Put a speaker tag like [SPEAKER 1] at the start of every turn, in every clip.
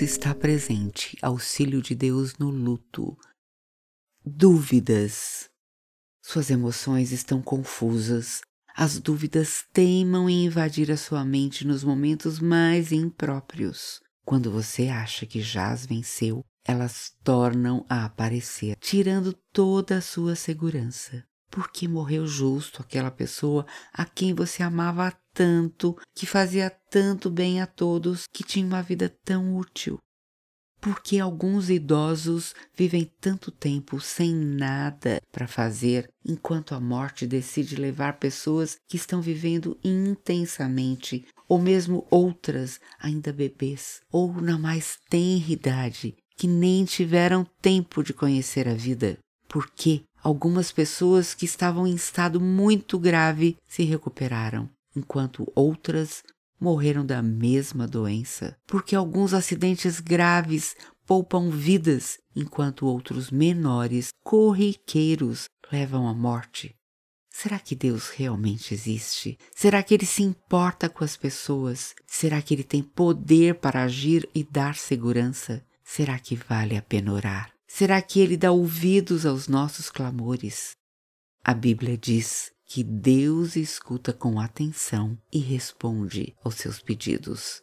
[SPEAKER 1] está presente, auxílio de Deus no luto. Dúvidas. Suas emoções estão confusas. As dúvidas teimam em invadir a sua mente nos momentos mais impróprios. Quando você acha que já as venceu, elas tornam a aparecer, tirando toda a sua segurança. Por que morreu justo aquela pessoa a quem você amava tanto, que fazia tanto bem a todos, que tinha uma vida tão útil? Por que alguns idosos vivem tanto tempo sem nada para fazer, enquanto a morte decide levar pessoas que estão vivendo intensamente, ou mesmo outras ainda bebês, ou na mais tenra idade, que nem tiveram tempo de conhecer a vida? Por que algumas pessoas que estavam em estado muito grave se recuperaram, enquanto outras morreram da mesma doença, porque alguns acidentes graves poupam vidas, enquanto outros menores, corriqueiros, levam à morte. Será que Deus realmente existe? Será que Ele se importa com as pessoas? Será que Ele tem poder para agir e dar segurança? Será que vale a pena orar? Será que Ele dá ouvidos aos nossos clamores? A Bíblia diz que Deus escuta com atenção e responde aos seus pedidos.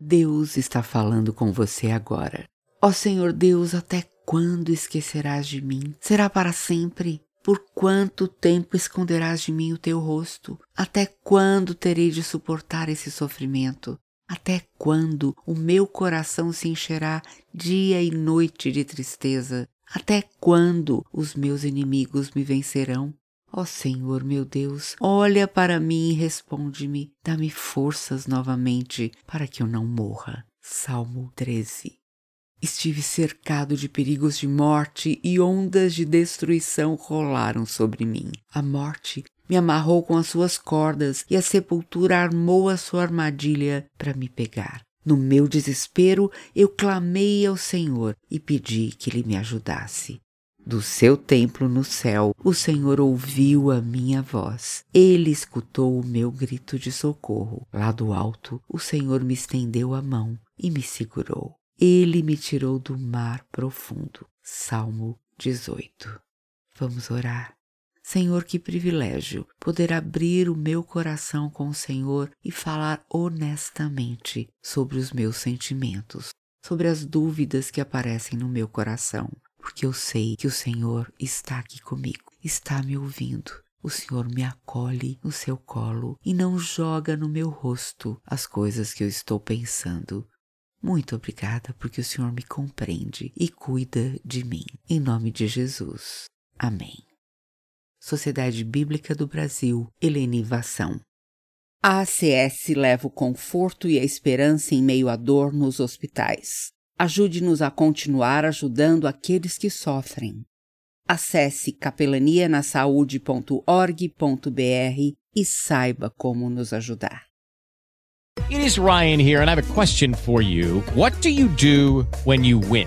[SPEAKER 1] Deus está falando com você agora. Ó Senhor Deus, até quando esquecerás de mim? Será para sempre? Por quanto tempo esconderás de mim o teu rosto? Até quando terei de suportar esse sofrimento? Até quando o meu coração se encherá dia e noite de tristeza? Até quando os meus inimigos me vencerão? Ó Senhor meu Deus, olha para mim e responde-me, dá-me forças novamente para que eu não morra. Salmo 13. Estive cercado de perigos de morte e ondas de destruição rolaram sobre mim. A morte me amarrou com as suas cordas e a sepultura armou a sua armadilha para me pegar. No meu desespero, eu clamei ao Senhor e pedi que ele me ajudasse. Do seu templo no céu, o Senhor ouviu a minha voz. Ele escutou o meu grito de socorro. Lá do alto, o Senhor me estendeu a mão e me segurou. Ele me tirou do mar profundo. Salmo 18. Vamos orar. Senhor, que privilégio poder abrir o meu coração com o Senhor e falar honestamente sobre os meus sentimentos, sobre as dúvidas que aparecem no meu coração porque eu sei que o Senhor está aqui comigo, está me ouvindo. O Senhor me acolhe no seu colo e não joga no meu rosto as coisas que eu estou pensando. Muito obrigada porque o Senhor me compreende e cuida de mim. Em nome de Jesus. Amém. Sociedade Bíblica do Brasil, Helene Vação. A ACS leva o conforto e a esperança em meio à dor nos hospitais. Ajude-nos a continuar ajudando aqueles que sofrem. Acesse capelanianasaude.org.br e saiba como nos ajudar.
[SPEAKER 2] It is Ryan here and I have a question for you. What do you do when you win?